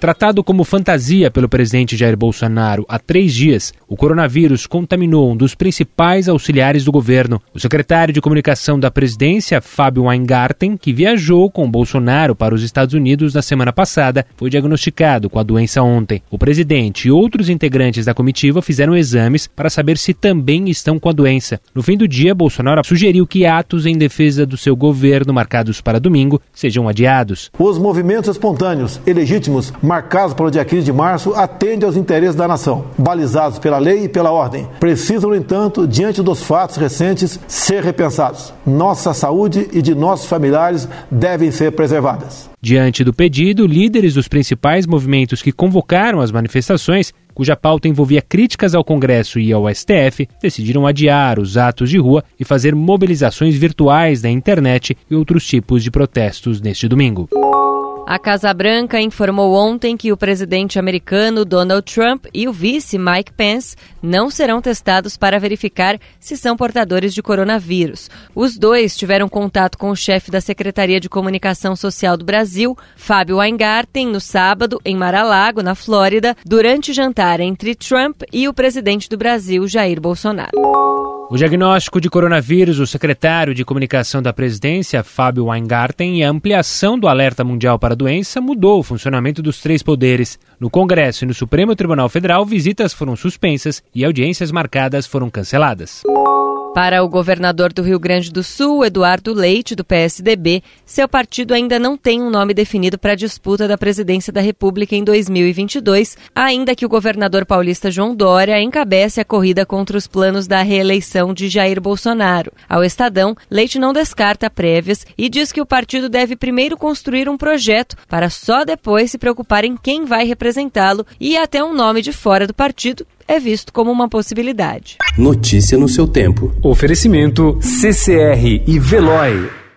Tratado como fantasia pelo presidente Jair Bolsonaro há três dias, o coronavírus contaminou um dos principais auxiliares do governo. O secretário de comunicação da presidência, Fábio Weingarten, que viajou com Bolsonaro para os Estados Unidos na semana passada, foi diagnosticado com a doença ontem. O presidente e outros integrantes da comitiva fizeram exames para saber se também estão com a doença. No fim do dia, Bolsonaro sugeriu que atos em defesa do seu governo marcados para domingo sejam adiados. Os movimentos espontâneos e legítimos marcados para o dia 15 de março, atende aos interesses da nação, balizados pela lei e pela ordem. Precisam, no entanto, diante dos fatos recentes, ser repensados. Nossa saúde e de nossos familiares devem ser preservadas. Diante do pedido, líderes dos principais movimentos que convocaram as manifestações, cuja pauta envolvia críticas ao Congresso e ao STF, decidiram adiar os atos de rua e fazer mobilizações virtuais na internet e outros tipos de protestos neste domingo. A Casa Branca informou ontem que o presidente americano Donald Trump e o vice Mike Pence não serão testados para verificar se são portadores de coronavírus. Os dois tiveram contato com o chefe da Secretaria de Comunicação Social do Brasil, Fábio Weingarten, no sábado, em Mar-a-Lago, na Flórida, durante jantar entre Trump e o presidente do Brasil, Jair Bolsonaro. O diagnóstico de coronavírus, o secretário de comunicação da presidência, Fábio Weingarten, e a ampliação do alerta mundial para a doença mudou o funcionamento dos três poderes. No Congresso e no Supremo Tribunal Federal, visitas foram suspensas e audiências marcadas foram canceladas. Para o governador do Rio Grande do Sul, Eduardo Leite, do PSDB, seu partido ainda não tem um nome definido para a disputa da presidência da República em 2022, ainda que o governador paulista João Dória encabece a corrida contra os planos da reeleição de Jair Bolsonaro. Ao Estadão, Leite não descarta prévias e diz que o partido deve primeiro construir um projeto para só depois se preocupar em quem vai representá-lo e até um nome de fora do partido é visto como uma possibilidade. Notícia no seu tempo. Oferecimento CCR e Veloy.